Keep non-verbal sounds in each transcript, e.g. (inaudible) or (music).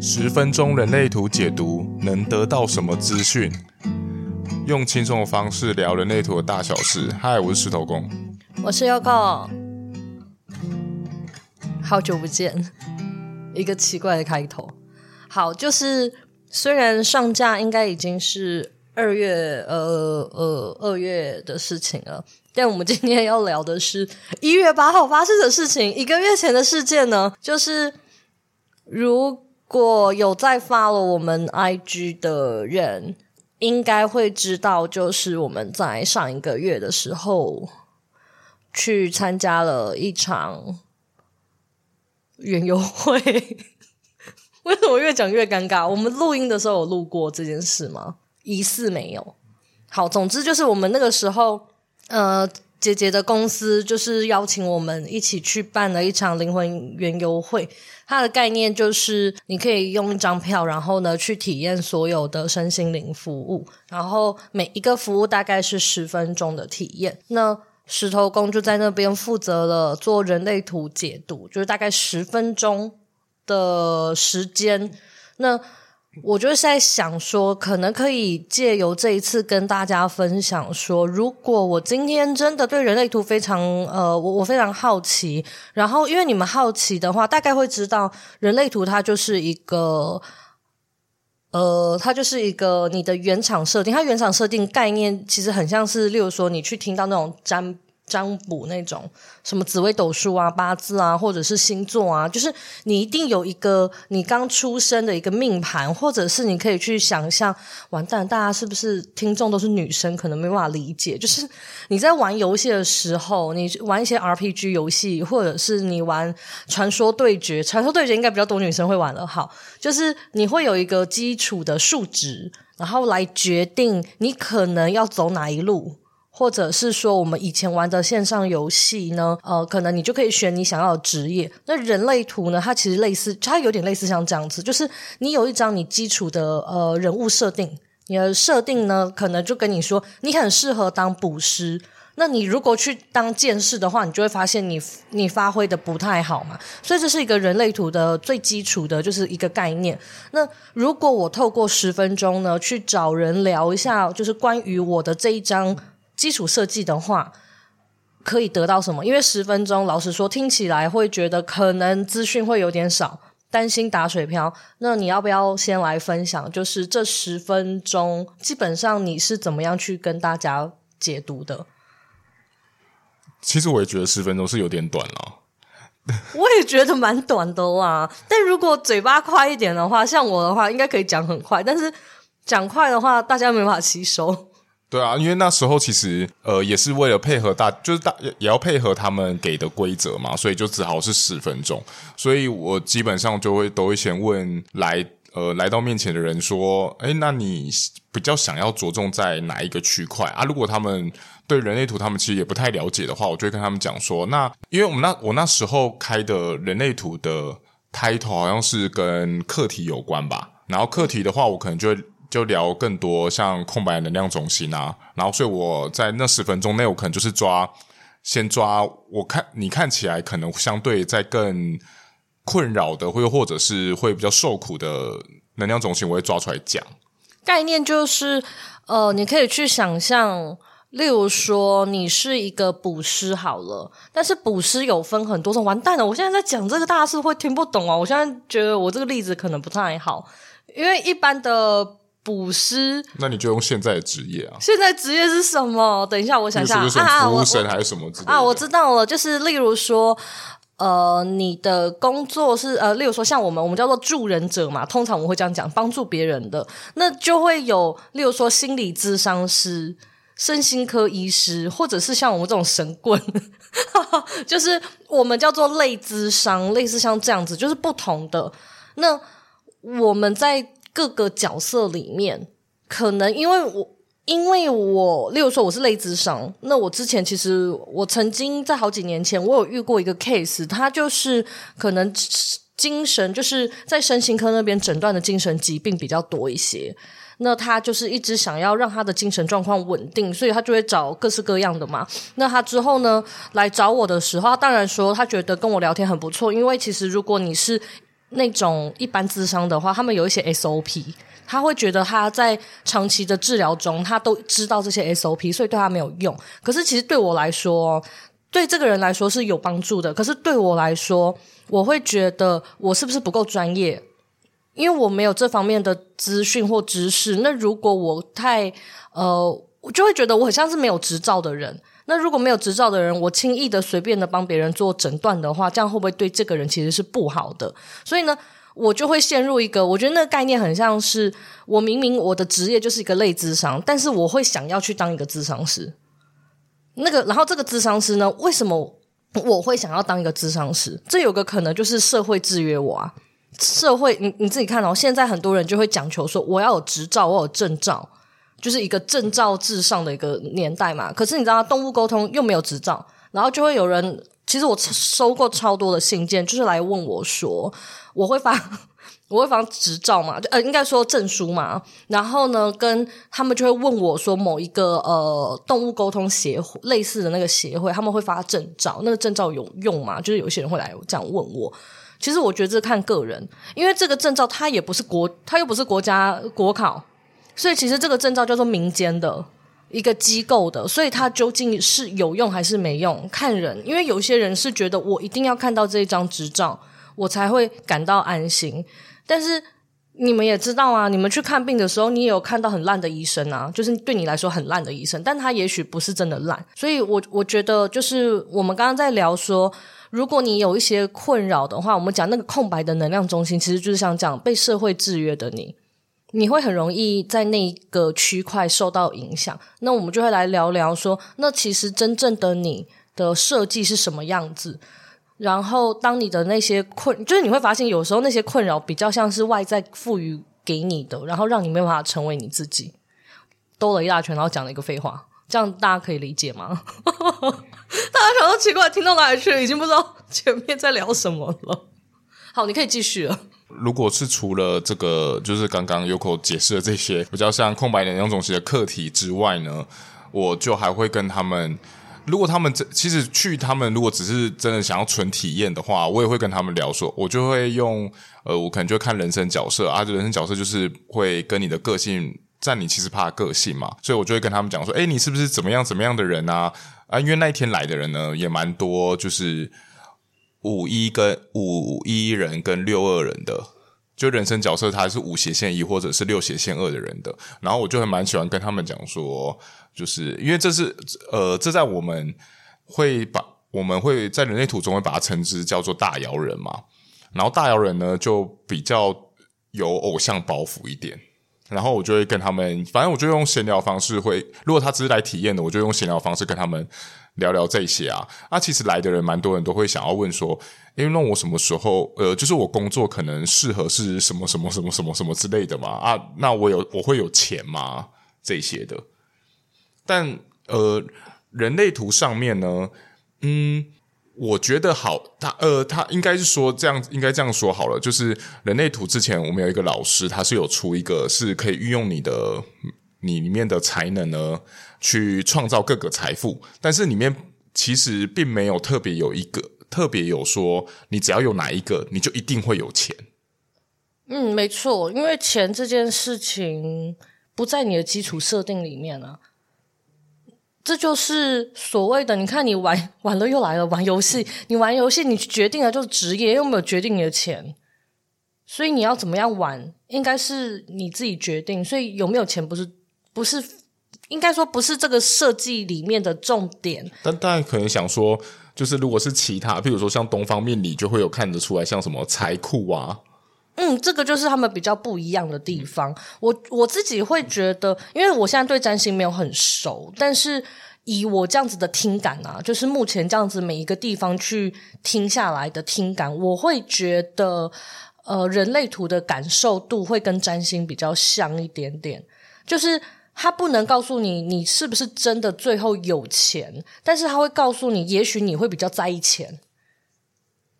十分钟人类图解读能得到什么资讯？用轻松的方式聊人类图的大小事。嗨，我是石头公，我是 Yoko，好久不见，一个奇怪的开头。好，就是虽然上架应该已经是二月呃呃二月的事情了，但我们今天要聊的是一月八号发生的事情，一个月前的事件呢，就是如。如果有在发了我们 IG 的人，应该会知道，就是我们在上一个月的时候去参加了一场园游会。为什么越讲越尴尬？我们录音的时候有录过这件事吗？疑似没有。好，总之就是我们那个时候，呃。姐姐的公司就是邀请我们一起去办了一场灵魂园游会，它的概念就是你可以用一张票，然后呢去体验所有的身心灵服务，然后每一个服务大概是十分钟的体验。那石头公就在那边负责了做人类图解读，就是大概十分钟的时间。那我就是在想说，可能可以借由这一次跟大家分享说，如果我今天真的对人类图非常呃，我我非常好奇，然后因为你们好奇的话，大概会知道人类图它就是一个呃，它就是一个你的原厂设定，它原厂设定概念其实很像是，例如说你去听到那种占。占卜那种什么紫微斗数啊、八字啊，或者是星座啊，就是你一定有一个你刚出生的一个命盘，或者是你可以去想象。完蛋，大家是不是听众都是女生，可能没办法理解。就是你在玩游戏的时候，你玩一些 RPG 游戏，或者是你玩传说对决，传说对决应该比较多女生会玩了。好，就是你会有一个基础的数值，然后来决定你可能要走哪一路。或者是说，我们以前玩的线上游戏呢，呃，可能你就可以选你想要的职业。那人类图呢，它其实类似，它有点类似像这样子，就是你有一张你基础的呃人物设定，你的设定呢，可能就跟你说，你很适合当捕师。那你如果去当剑士的话，你就会发现你你发挥的不太好嘛。所以这是一个人类图的最基础的，就是一个概念。那如果我透过十分钟呢，去找人聊一下，就是关于我的这一张。基础设计的话，可以得到什么？因为十分钟，老实说，听起来会觉得可能资讯会有点少，担心打水漂。那你要不要先来分享？就是这十分钟，基本上你是怎么样去跟大家解读的？其实我也觉得十分钟是有点短了。我也觉得蛮短的啦。但如果嘴巴快一点的话，像我的话，应该可以讲很快。但是讲快的话，大家没办法吸收。对啊，因为那时候其实呃也是为了配合大，就是大也要配合他们给的规则嘛，所以就只好是十分钟。所以我基本上就会都会先问来呃来到面前的人说，诶，那你比较想要着重在哪一个区块啊？如果他们对人类图他们其实也不太了解的话，我就会跟他们讲说，那因为我们那我那时候开的人类图的 title 好像是跟课题有关吧，然后课题的话，我可能就会。就聊更多像空白能量中心啊，然后所以我在那十分钟内，我可能就是抓，先抓我看你看起来可能相对在更困扰的，或或者是会比较受苦的能量中心，我会抓出来讲。概念就是，呃，你可以去想象，例如说你是一个捕师好了，但是捕师有分很多种。完蛋了，我现在在讲这个，大家是不是会听不懂啊？我现在觉得我这个例子可能不太好，因为一般的。捕师，那你就用现在的职业啊？现在职业是什么？等一下，我想想啊，服务生还是什么之类的？啊，我知道了，就是例如说，呃，你的工作是呃，例如说像我们，我们叫做助人者嘛，通常我们会这样讲，帮助别人的，那就会有例如说心理咨商师、身心科医师，或者是像我们这种神棍，(laughs) 就是我们叫做类咨商，类似像这样子，就是不同的。那我们在。各个角色里面，可能因为我，因为我，例如说我是类咨商，那我之前其实我曾经在好几年前，我有遇过一个 case，他就是可能精神就是在身心科那边诊断的精神疾病比较多一些，那他就是一直想要让他的精神状况稳定，所以他就会找各式各样的嘛。那他之后呢，来找我的时候，他当然说他觉得跟我聊天很不错，因为其实如果你是那种一般智商的话，他们有一些 SOP，他会觉得他在长期的治疗中，他都知道这些 SOP，所以对他没有用。可是其实对我来说，对这个人来说是有帮助的。可是对我来说，我会觉得我是不是不够专业？因为我没有这方面的资讯或知识。那如果我太呃，我就会觉得我很像是没有执照的人。那如果没有执照的人，我轻易的、随便的帮别人做诊断的话，这样会不会对这个人其实是不好的？所以呢，我就会陷入一个，我觉得那个概念很像是我明明我的职业就是一个类智商，但是我会想要去当一个智商师。那个，然后这个智商师呢，为什么我会想要当一个智商师？这有个可能就是社会制约我啊。社会，你你自己看哦，现在很多人就会讲求说，我要有执照，我有证照，就是一个证照至上的一个年代嘛。可是你知道，动物沟通又没有执照，然后就会有人，其实我收过超多的信件，就是来问我说，我会发，(laughs) 我会发执照嘛？呃，应该说证书嘛。然后呢，跟他们就会问我说，某一个呃动物沟通协会类似的那个协会，他们会发证照，那个证照有用吗？就是有些人会来这样问我。其实我觉得这看个人，因为这个证照它也不是国，它又不是国家国考，所以其实这个证照叫做民间的一个机构的，所以它究竟是有用还是没用，看人。因为有些人是觉得我一定要看到这一张执照，我才会感到安心。但是你们也知道啊，你们去看病的时候，你也有看到很烂的医生啊，就是对你来说很烂的医生，但他也许不是真的烂。所以我我觉得，就是我们刚刚在聊说。如果你有一些困扰的话，我们讲那个空白的能量中心，其实就是像这样被社会制约的你，你会很容易在那一个区块受到影响。那我们就会来聊聊说，那其实真正的你的设计是什么样子？然后当你的那些困，就是你会发现有时候那些困扰比较像是外在赋予给你的，然后让你没有办法成为你自己。兜了一大圈，然后讲了一个废话。这样大家可以理解吗？(laughs) 大家想到奇怪，听到哪里去？已经不知道前面在聊什么了。好，你可以继续了。如果是除了这个，就是刚刚 Yoko 解释的这些比较像空白能量中心的课题之外呢，我就还会跟他们，如果他们这其实去他们如果只是真的想要纯体验的话，我也会跟他们聊说，我就会用呃，我可能就会看人生角色啊，这人生角色就是会跟你的个性。占你其实怕个性嘛，所以我就会跟他们讲说，诶，你是不是怎么样怎么样的人啊？啊，因为那一天来的人呢也蛮多，就是五一跟五一人跟六二人的，就人生角色他是五斜线一或者是六斜线二的人的。然后我就很蛮喜欢跟他们讲说，就是因为这是呃，这在我们会把我们会在人类图中会把它称之叫做大摇人嘛。然后大摇人呢就比较有偶像包袱一点。然后我就会跟他们，反正我就用闲聊方式会，如果他只是来体验的，我就用闲聊方式跟他们聊聊这些啊。啊，其实来的人蛮多人都会想要问说，诶，那我什么时候，呃，就是我工作可能适合是什么什么什么什么什么之类的嘛？啊，那我有我会有钱吗？这些的。但呃，人类图上面呢，嗯。我觉得好，他呃，他应该是说这样，应该这样说好了。就是人类图之前，我们有一个老师，他是有出一个是可以运用你的你里面的才能呢，去创造各个财富。但是里面其实并没有特别有一个特别有说，你只要有哪一个，你就一定会有钱。嗯，没错，因为钱这件事情不在你的基础设定里面啊。这就是所谓的，你看你玩 (laughs) 玩了又来了，玩游戏，你玩游戏，你决定了就是职业，又没有决定你的钱，所以你要怎么样玩，应该是你自己决定。所以有没有钱不是不是，应该说不是这个设计里面的重点。但大家可能想说，就是如果是其他，譬如说像东方命理，就会有看得出来，像什么财库啊。嗯，这个就是他们比较不一样的地方。我我自己会觉得，因为我现在对占星没有很熟，但是以我这样子的听感啊，就是目前这样子每一个地方去听下来的听感，我会觉得，呃，人类图的感受度会跟占星比较像一点点。就是他不能告诉你你是不是真的最后有钱，但是他会告诉你，也许你会比较在意钱。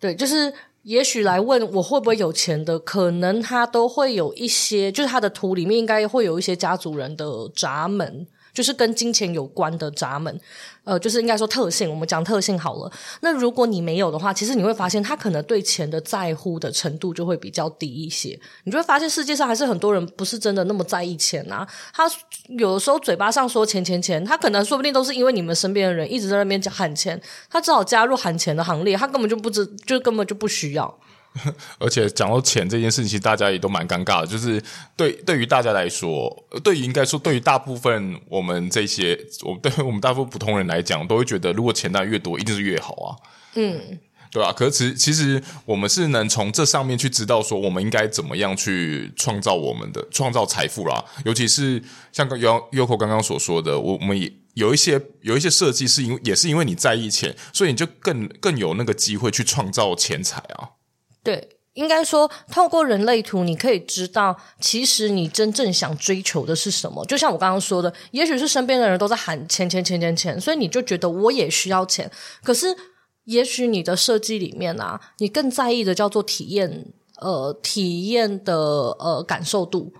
对，就是。也许来问我会不会有钱的，可能他都会有一些，就是他的图里面应该会有一些家族人的闸门，就是跟金钱有关的闸门。呃，就是应该说特性，我们讲特性好了。那如果你没有的话，其实你会发现他可能对钱的在乎的程度就会比较低一些。你就会发现世界上还是很多人不是真的那么在意钱啊。他有的时候嘴巴上说钱钱钱，他可能说不定都是因为你们身边的人一直在那边讲喊钱，他只好加入喊钱的行列，他根本就不知，就根本就不需要。(laughs) 而且讲到钱这件事情，其实大家也都蛮尴尬的。就是对对于大家来说，对于应该说对于大部分我们这些，我对我们大部分普通人来讲，都会觉得如果钱当然越多，一定是越好啊。嗯，对啊。可是其实其实我们是能从这上面去知道说，我们应该怎么样去创造我们的创造财富啦。尤其是像刚 Yoko 刚刚所说的，我我们也有一些有一些设计是因为也是因为你在意钱，所以你就更更有那个机会去创造钱财啊。对，应该说，透过人类图，你可以知道，其实你真正想追求的是什么。就像我刚刚说的，也许是身边的人都在喊钱钱钱钱钱，所以你就觉得我也需要钱。可是，也许你的设计里面啊，你更在意的叫做体验，呃，体验的呃感受度，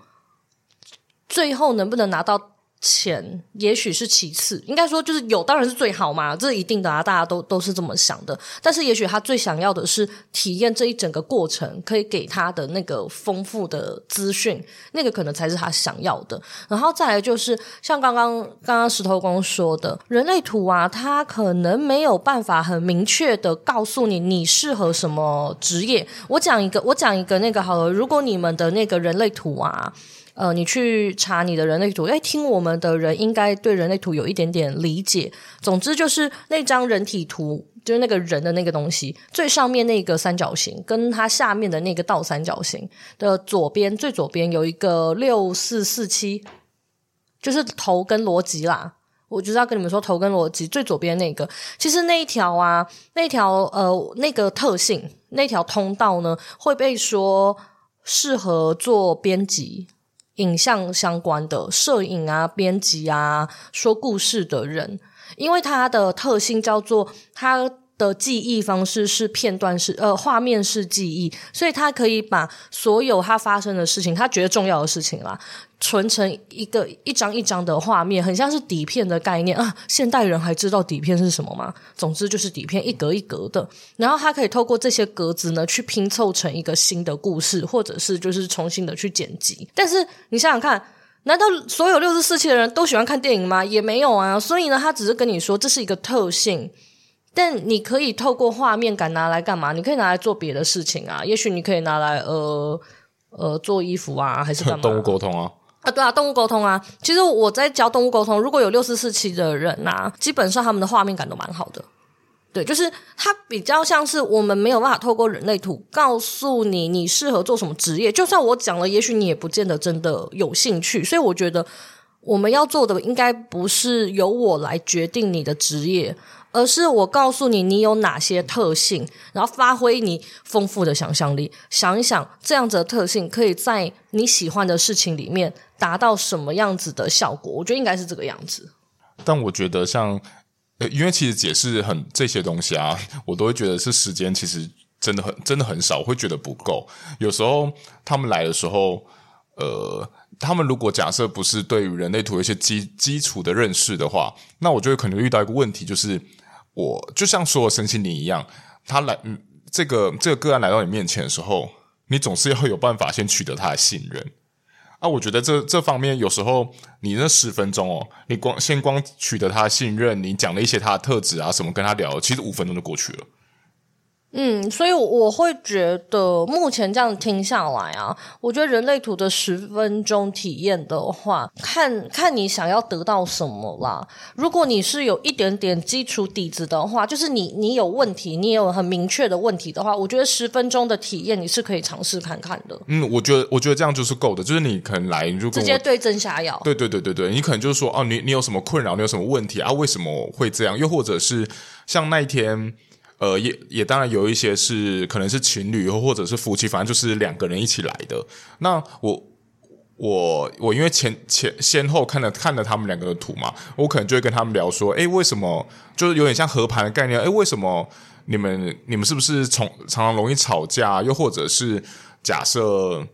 最后能不能拿到？钱也许是其次，应该说就是有当然是最好嘛，这一定的啊，大家都都是这么想的。但是也许他最想要的是体验这一整个过程，可以给他的那个丰富的资讯，那个可能才是他想要的。然后再来就是像刚刚刚刚石头公说的人类图啊，他可能没有办法很明确的告诉你你适合什么职业。我讲一个，我讲一个那个好了，如果你们的那个人类图啊。呃，你去查你的人类图，哎，听我们的人应该对人类图有一点点理解。总之就是那张人体图，就是那个人的那个东西，最上面那个三角形，跟它下面的那个倒三角形的左边，最左边有一个六四四七，就是头跟逻辑啦。我就是要跟你们说，头跟逻辑最左边那个，其实那一条啊，那条呃那个特性，那条通道呢，会被说适合做编辑。影像相关的摄影啊、编辑啊、说故事的人，因为他的特性叫做他的记忆方式是片段式，呃，画面式记忆，所以他可以把所有他发生的事情，他觉得重要的事情啦。存成一个一张一张的画面，很像是底片的概念啊！现代人还知道底片是什么吗？总之就是底片一格一格的，然后他可以透过这些格子呢，去拼凑成一个新的故事，或者是就是重新的去剪辑。但是你想想看，难道所有六十四期的人都喜欢看电影吗？也没有啊。所以呢，他只是跟你说这是一个特性，但你可以透过画面感拿来干嘛？你可以拿来做别的事情啊。也许你可以拿来呃呃做衣服啊，还是干嘛？(laughs) 动物沟通啊。啊，对啊，动物沟通啊。其实我在教动物沟通，如果有六四四期的人呐、啊，基本上他们的画面感都蛮好的。对，就是它比较像是我们没有办法透过人类图告诉你你适合做什么职业。就算我讲了，也许你也不见得真的有兴趣。所以我觉得我们要做的应该不是由我来决定你的职业。而是我告诉你，你有哪些特性，然后发挥你丰富的想象力，想一想这样子的特性可以在你喜欢的事情里面达到什么样子的效果。我觉得应该是这个样子。但我觉得像，因为其实解释很这些东西啊，我都会觉得是时间其实真的很真的很少，会觉得不够。有时候他们来的时候，呃。他们如果假设不是对于人类图有一些基基础的认识的话，那我就会可能遇到一个问题，就是我就像所有身心灵一样，他来，嗯，这个这个个案来到你面前的时候，你总是要有办法先取得他的信任啊。我觉得这这方面有时候你那十分钟哦，你光先光取得他的信任，你讲了一些他的特质啊什么跟他聊，其实五分钟就过去了。嗯，所以我会觉得目前这样听下来啊，我觉得人类图的十分钟体验的话，看看你想要得到什么啦。如果你是有一点点基础底子的话，就是你你有问题，你有很明确的问题的话，我觉得十分钟的体验你是可以尝试看看的。嗯，我觉得我觉得这样就是够的，就是你可能来如果直接对症下药。对对对对对，你可能就是说哦，你你有什么困扰，你有什么问题啊？为什么会这样？又或者是像那一天。呃，也也当然有一些是可能是情侣或或者是夫妻，反正就是两个人一起来的。那我我我因为前前先后看了看了他们两个的图嘛，我可能就会跟他们聊说，诶，为什么就是有点像和盘的概念？诶，为什么你们你们是不是从常常容易吵架？又或者是假设，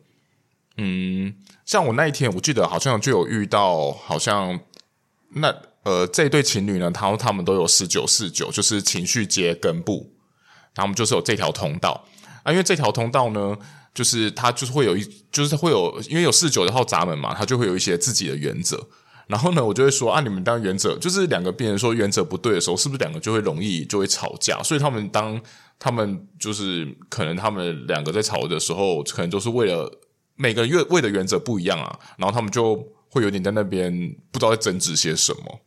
嗯，像我那一天我记得好像就有遇到，好像那。呃，这对情侣呢，他他们都有十九四九，就是情绪街根部，他们就是有这条通道啊。因为这条通道呢，就是它就是会有一，就是会有，因为有四九的号闸门嘛，它就会有一些自己的原则。然后呢，我就会说啊，你们当原则就是两个病人说原则不对的时候，是不是两个就会容易就会吵架？所以他们当他们就是可能他们两个在吵的时候，可能就是为了每个月为的原则不一样啊，然后他们就会有点在那边不知道在争执些什么。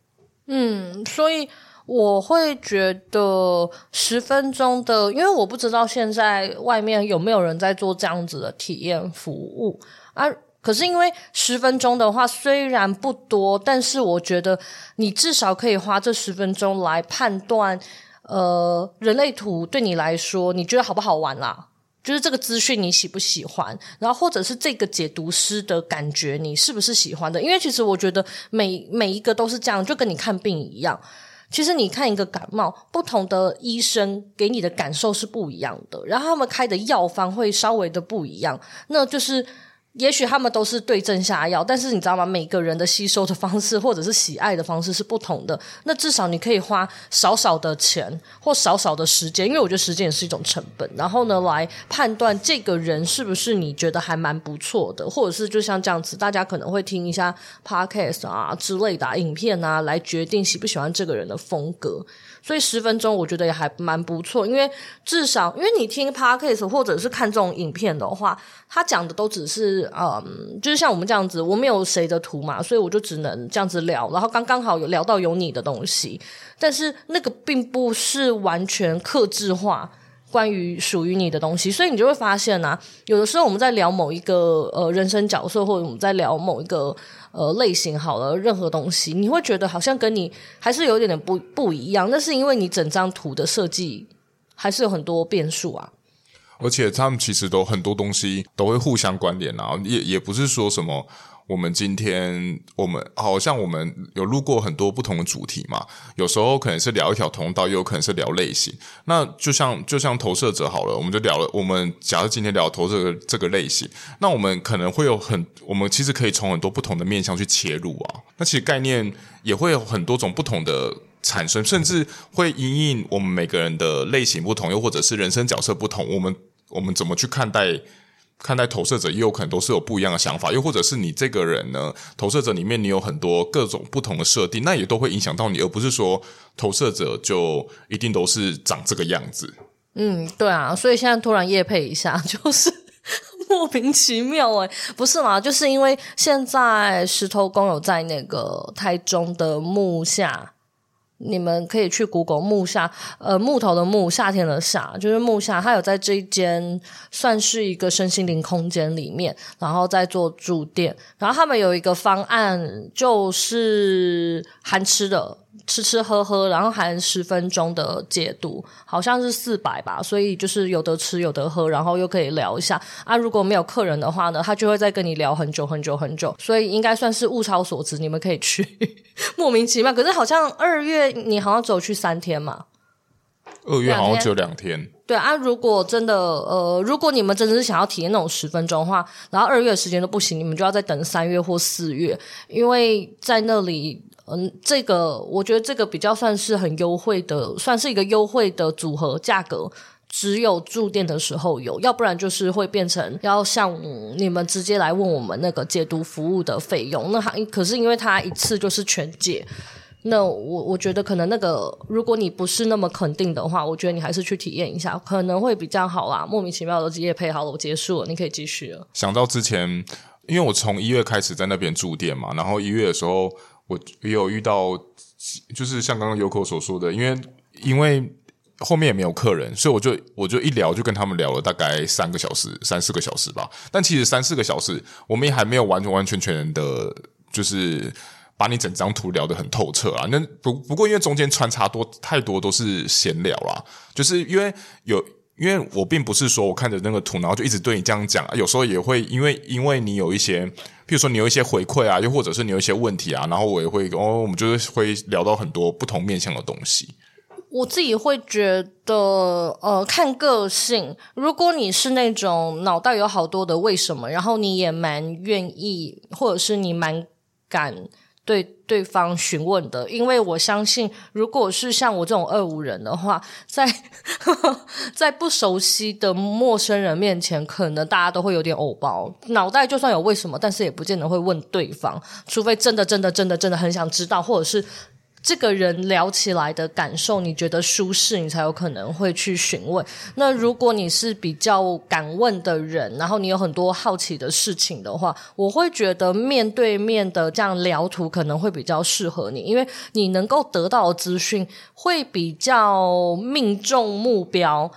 嗯，所以我会觉得十分钟的，因为我不知道现在外面有没有人在做这样子的体验服务啊。可是因为十分钟的话虽然不多，但是我觉得你至少可以花这十分钟来判断，呃，人类图对你来说你觉得好不好玩啦？就是这个资讯你喜不喜欢？然后或者是这个解读师的感觉你是不是喜欢的？因为其实我觉得每每一个都是这样，就跟你看病一样。其实你看一个感冒，不同的医生给你的感受是不一样的，然后他们开的药方会稍微的不一样，那就是。也许他们都是对症下药，但是你知道吗？每个人的吸收的方式或者是喜爱的方式是不同的。那至少你可以花少少的钱或少少的时间，因为我觉得时间也是一种成本。然后呢，来判断这个人是不是你觉得还蛮不错的，或者是就像这样子，大家可能会听一下 podcast 啊之类的影片啊，来决定喜不喜欢这个人的风格。所以十分钟我觉得也还蛮不错，因为至少因为你听 podcast 或者是看这种影片的话，他讲的都只是嗯，就是像我们这样子，我没有谁的图嘛，所以我就只能这样子聊，然后刚刚好有聊到有你的东西，但是那个并不是完全克制化。关于属于你的东西，所以你就会发现啊，有的时候我们在聊某一个呃人生角色，或者我们在聊某一个呃类型好了，任何东西，你会觉得好像跟你还是有一点点不不一样。那是因为你整张图的设计还是有很多变数啊。而且他们其实都很多东西都会互相关联啊，也也不是说什么。我们今天，我们好像我们有录过很多不同的主题嘛，有时候可能是聊一条通道，也有可能是聊类型。那就像就像投射者好了，我们就聊了。我们假设今天聊投射者这个类型，那我们可能会有很，我们其实可以从很多不同的面向去切入啊。那其实概念也会有很多种不同的产生，甚至会因应我们每个人的类型不同，又或者是人生角色不同，我们我们怎么去看待？看待投射者也有可能都是有不一样的想法，又或者是你这个人呢，投射者里面你有很多各种不同的设定，那也都会影响到你，而不是说投射者就一定都是长这个样子。嗯，对啊，所以现在突然夜配一下，就是 (laughs) 莫名其妙诶，不是嘛，就是因为现在石头公有在那个台中的木下。你们可以去谷歌木下，呃，木头的木，夏天的夏，就是木下。他有在这一间算是一个身心灵空间里面，然后在做住店。然后他们有一个方案，就是含吃的。吃吃喝喝，然后含十分钟的解读，好像是四百吧，所以就是有得吃有得喝，然后又可以聊一下啊。如果没有客人的话呢，他就会再跟你聊很久很久很久，所以应该算是物超所值，你们可以去。(laughs) 莫名其妙，可是好像二月你好像只有去三天嘛，二月好像只有两天。对啊，如果真的呃，如果你们真的是想要体验那种十分钟的话，然后二月的时间都不行，你们就要再等三月或四月，因为在那里。嗯，这个我觉得这个比较算是很优惠的，算是一个优惠的组合价格，只有住店的时候有，要不然就是会变成要像你们直接来问我们那个解读服务的费用。那他可是因为他一次就是全解，那我我觉得可能那个如果你不是那么肯定的话，我觉得你还是去体验一下可能会比较好啦。莫名其妙的业配好了，我结束了，你可以继续了。想到之前，因为我从一月开始在那边住店嘛，然后一月的时候。我也有遇到，就是像刚刚游客所说的，因为因为后面也没有客人，所以我就我就一聊就跟他们聊了大概三个小时、三四个小时吧。但其实三四个小时，我们也还没有完完全全的，就是把你整张图聊得很透彻啊。那不不过因为中间穿插多太多都是闲聊啦，就是因为有。因为我并不是说我看着那个图，然后就一直对你这样讲，有时候也会因为因为你有一些，譬如说你有一些回馈啊，又或者是你有一些问题啊，然后我也会哦，我们就是会聊到很多不同面向的东西。我自己会觉得，呃，看个性，如果你是那种脑袋有好多的为什么，然后你也蛮愿意，或者是你蛮敢。对对方询问的，因为我相信，如果是像我这种二五人的话，在 (laughs) 在不熟悉的陌生人面前，可能大家都会有点偶包，脑袋就算有为什么，但是也不见得会问对方，除非真的真的真的真的很想知道，或者是。这个人聊起来的感受，你觉得舒适，你才有可能会去询问。那如果你是比较敢问的人，然后你有很多好奇的事情的话，我会觉得面对面的这样聊图可能会比较适合你，因为你能够得到的资讯会比较命中目标。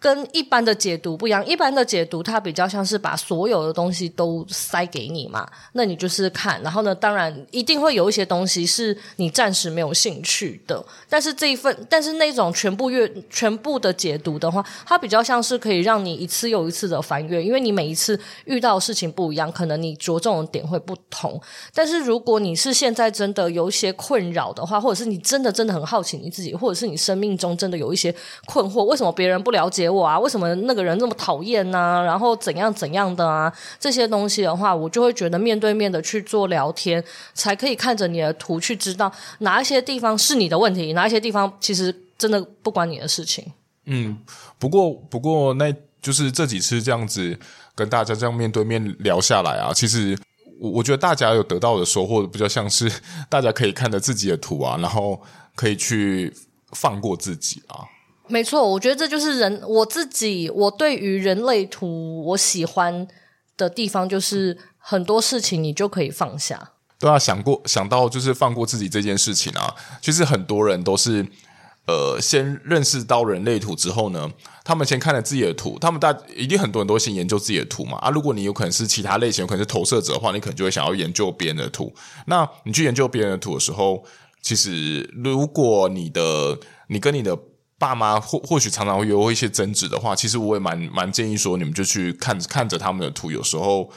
跟一般的解读不一样，一般的解读它比较像是把所有的东西都塞给你嘛，那你就是看，然后呢，当然一定会有一些东西是你暂时没有兴趣的，但是这一份，但是那种全部阅全部的解读的话，它比较像是可以让你一次又一次的翻阅，因为你每一次遇到事情不一样，可能你着重的点会不同。但是如果你是现在真的有一些困扰的话，或者是你真的真的很好奇你自己，或者是你生命中真的有一些困惑，为什么别人不了解？我啊，为什么那个人这么讨厌呢？然后怎样怎样的啊？这些东西的话，我就会觉得面对面的去做聊天，才可以看着你的图去知道哪一些地方是你的问题，哪一些地方其实真的不关你的事情。嗯，不过不过，那就是这几次这样子跟大家这样面对面聊下来啊，其实我我觉得大家有得到的收获比较像是大家可以看着自己的图啊，然后可以去放过自己啊。没错，我觉得这就是人我自己，我对于人类图我喜欢的地方，就是很多事情你就可以放下。对啊，想过想到就是放过自己这件事情啊，其实很多人都是呃，先认识到人类图之后呢，他们先看了自己的图，他们大一定很多人都先研究自己的图嘛。啊，如果你有可能是其他类型，有可能是投射者的话，你可能就会想要研究别人的图。那你去研究别人的图的时候，其实如果你的你跟你的爸妈或或许常常会有一些争执的话，其实我也蛮蛮建议说，你们就去看看着他们的图。有时候，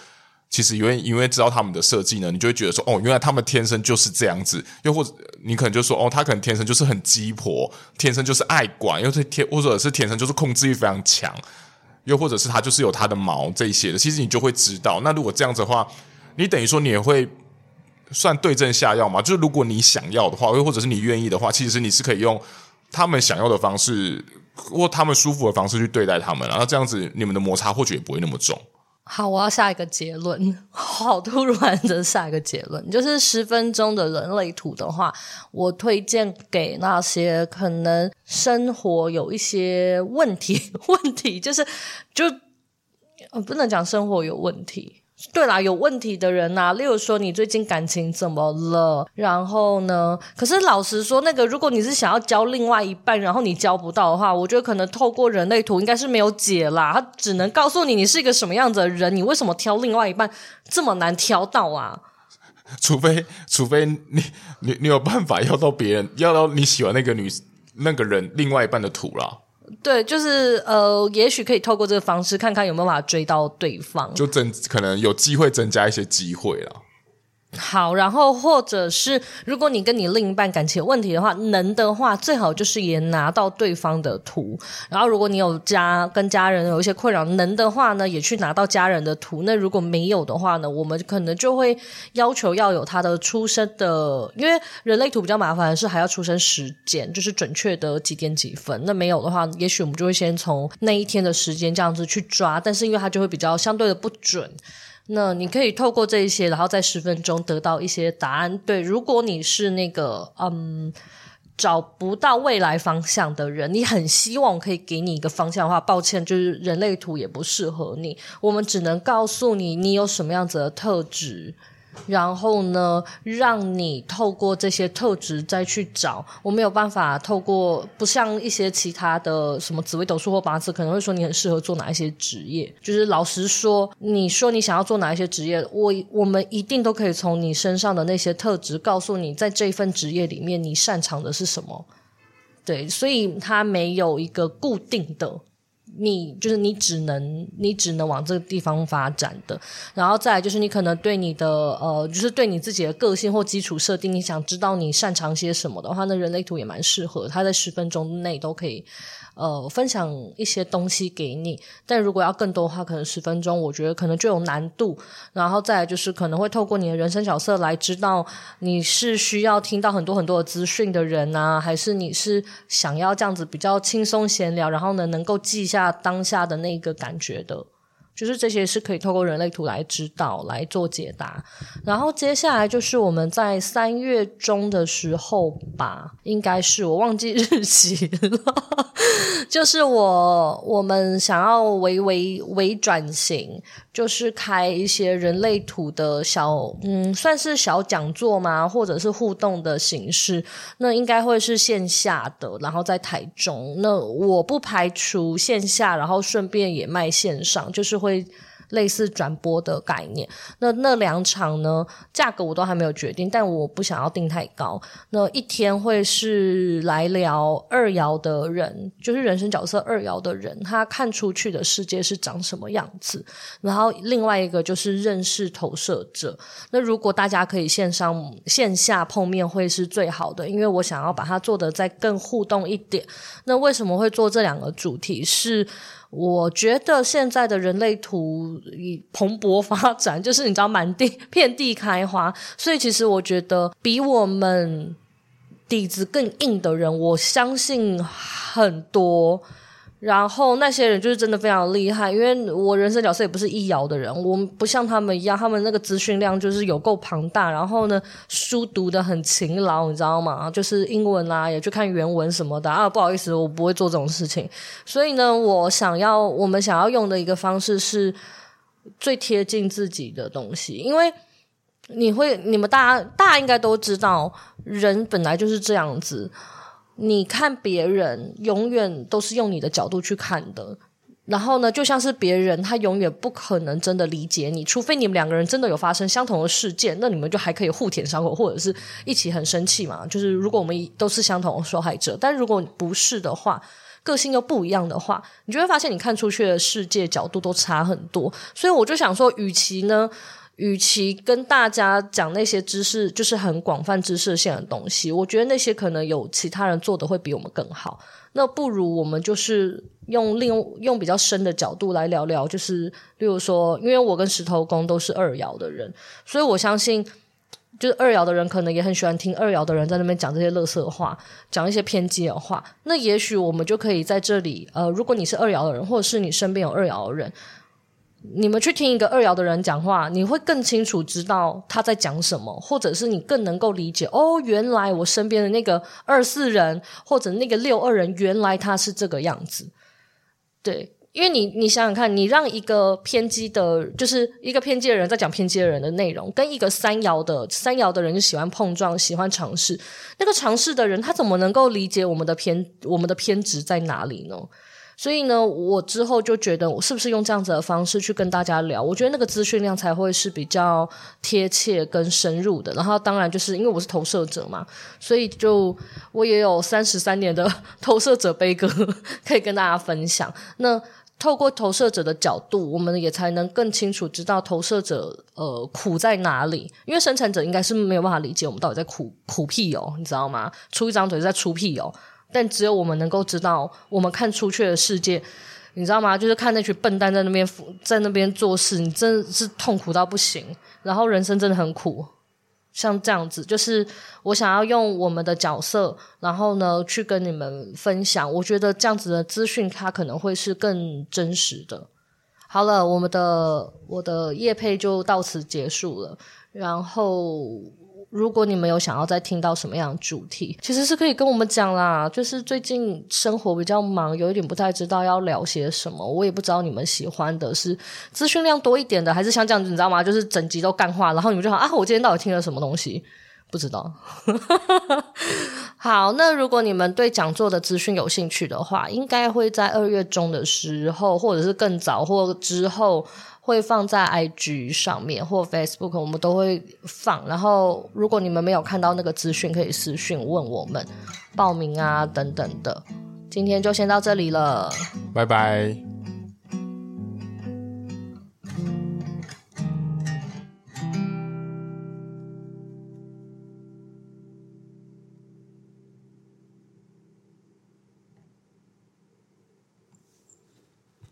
其实因为因为知道他们的设计呢，你就会觉得说，哦，原来他们天生就是这样子。又或者你可能就说，哦，他可能天生就是很鸡婆，天生就是爱管，又是天或者是天生就是控制欲非常强，又或者是他就是有他的毛这一些的。其实你就会知道，那如果这样子的话，你等于说你也会算对症下药嘛？就是如果你想要的话，又或者是你愿意的话，其实你是可以用。他们想要的方式，或他们舒服的方式去对待他们，然后这样子，你们的摩擦或许也不会那么重。好，我要下一个结论，(laughs) 好突然的下一个结论，就是十分钟的人类图的话，我推荐给那些可能生活有一些问题，问题就是就不能讲生活有问题。对啦，有问题的人呐、例如说你最近感情怎么了？然后呢？可是老实说，那个如果你是想要交另外一半，然后你交不到的话，我觉得可能透过人类图应该是没有解啦。他只能告诉你你是一个什么样子的人，你为什么挑另外一半这么难挑到啊？除非除非你你你有办法要到别人要到你喜欢那个女那个人另外一半的图啦。对，就是呃，也许可以透过这个方式，看看有没有办法追到对方，就增可能有机会增加一些机会了。好，然后或者是如果你跟你另一半感情有问题的话，能的话最好就是也拿到对方的图。然后如果你有家跟家人有一些困扰，能的话呢，也去拿到家人的图。那如果没有的话呢，我们可能就会要求要有他的出生的，因为人类图比较麻烦是还要出生时间，就是准确的几点几分。那没有的话，也许我们就会先从那一天的时间这样子去抓，但是因为它就会比较相对的不准。那你可以透过这一些，然后在十分钟得到一些答案。对，如果你是那个嗯找不到未来方向的人，你很希望可以给你一个方向的话，抱歉，就是人类图也不适合你。我们只能告诉你，你有什么样子的特质。然后呢，让你透过这些特质再去找。我没有办法透过，不像一些其他的什么紫微斗数或八字，可能会说你很适合做哪一些职业。就是老实说，你说你想要做哪一些职业，我我们一定都可以从你身上的那些特质告诉你，在这一份职业里面你擅长的是什么。对，所以它没有一个固定的。你就是你只能你只能往这个地方发展的，然后再来就是你可能对你的呃，就是对你自己的个性或基础设定，你想知道你擅长些什么的话，那人类图也蛮适合，它在十分钟内都可以。呃，分享一些东西给你，但如果要更多的话，可能十分钟，我觉得可能就有难度。然后再来就是可能会透过你的人生角色来知道你是需要听到很多很多的资讯的人啊，还是你是想要这样子比较轻松闲聊，然后呢能够记下当下的那个感觉的。就是这些是可以透过人类图来指导来做解答，然后接下来就是我们在三月中的时候吧，应该是我忘记日期了，(laughs) 就是我我们想要微微微转型，就是开一些人类图的小嗯，算是小讲座吗，或者是互动的形式，那应该会是线下的，然后在台中，那我不排除线下，然后顺便也卖线上，就是会。类似转播的概念，那那两场呢，价格我都还没有决定，但我不想要定太高。那一天会是来聊二爻的人，就是人生角色二爻的人，他看出去的世界是长什么样子。然后另外一个就是认识投射者。那如果大家可以线上线下碰面，会是最好的，因为我想要把它做得再更互动一点。那为什么会做这两个主题？是我觉得现在的人类图以蓬勃发展，(laughs) 就是你知道满地遍地开花，所以其实我觉得比我们底子更硬的人，我相信很多。然后那些人就是真的非常厉害，因为我人生角色也不是易遥的人，我们不像他们一样，他们那个资讯量就是有够庞大。然后呢，书读得很勤劳，你知道吗？就是英文啊，也去看原文什么的啊。不好意思，我不会做这种事情。所以呢，我想要我们想要用的一个方式是最贴近自己的东西，因为你会，你们大家大家应该都知道，人本来就是这样子。你看别人，永远都是用你的角度去看的。然后呢，就像是别人，他永远不可能真的理解你，除非你们两个人真的有发生相同的事件，那你们就还可以互舔伤口，或者是一起很生气嘛。就是如果我们都是相同的受害者，但如果不是的话，个性又不一样的话，你就会发现你看出去的世界角度都差很多。所以我就想说，与其呢。与其跟大家讲那些知识，就是很广泛知识性的东西，我觉得那些可能有其他人做的会比我们更好。那不如我们就是用另用比较深的角度来聊聊，就是例如说，因为我跟石头公都是二爻的人，所以我相信，就是二爻的人可能也很喜欢听二爻的人在那边讲这些垃圾话，讲一些偏激的话。那也许我们就可以在这里，呃，如果你是二爻的人，或者是你身边有二爻的人。你们去听一个二爻的人讲话，你会更清楚知道他在讲什么，或者是你更能够理解哦，原来我身边的那个二四人或者那个六二人，原来他是这个样子。对，因为你你想想看，你让一个偏激的，就是一个偏激的人在讲偏激的人的内容，跟一个三爻的三爻的人就喜欢碰撞、喜欢尝试，那个尝试的人，他怎么能够理解我们的偏我们的偏执在哪里呢？所以呢，我之后就觉得，我是不是用这样子的方式去跟大家聊？我觉得那个资讯量才会是比较贴切跟深入的。然后，当然就是因为我是投射者嘛，所以就我也有三十三年的 (laughs) 投射者悲歌 (laughs) 可以跟大家分享。那透过投射者的角度，我们也才能更清楚知道投射者呃苦在哪里。因为生产者应该是没有办法理解我们到底在苦苦屁哦，你知道吗？出一张嘴在出屁哦。但只有我们能够知道，我们看出去的世界，你知道吗？就是看那群笨蛋在那边在那边做事，你真的是痛苦到不行。然后人生真的很苦，像这样子，就是我想要用我们的角色，然后呢去跟你们分享。我觉得这样子的资讯，它可能会是更真实的。好了，我们的我的业配就到此结束了，然后。如果你们有想要再听到什么样的主题，其实是可以跟我们讲啦。就是最近生活比较忙，有一点不太知道要聊些什么。我也不知道你们喜欢的是资讯量多一点的，还是像这样子，你知道吗？就是整集都干话，然后你们就好啊，我今天到底听了什么东西？不知道。(laughs) 好，那如果你们对讲座的资讯有兴趣的话，应该会在二月中的时候，或者是更早或之后。会放在 IG 上面或 Facebook，我们都会放。然后，如果你们没有看到那个资讯，可以私讯问我们报名啊等等的。今天就先到这里了，拜拜。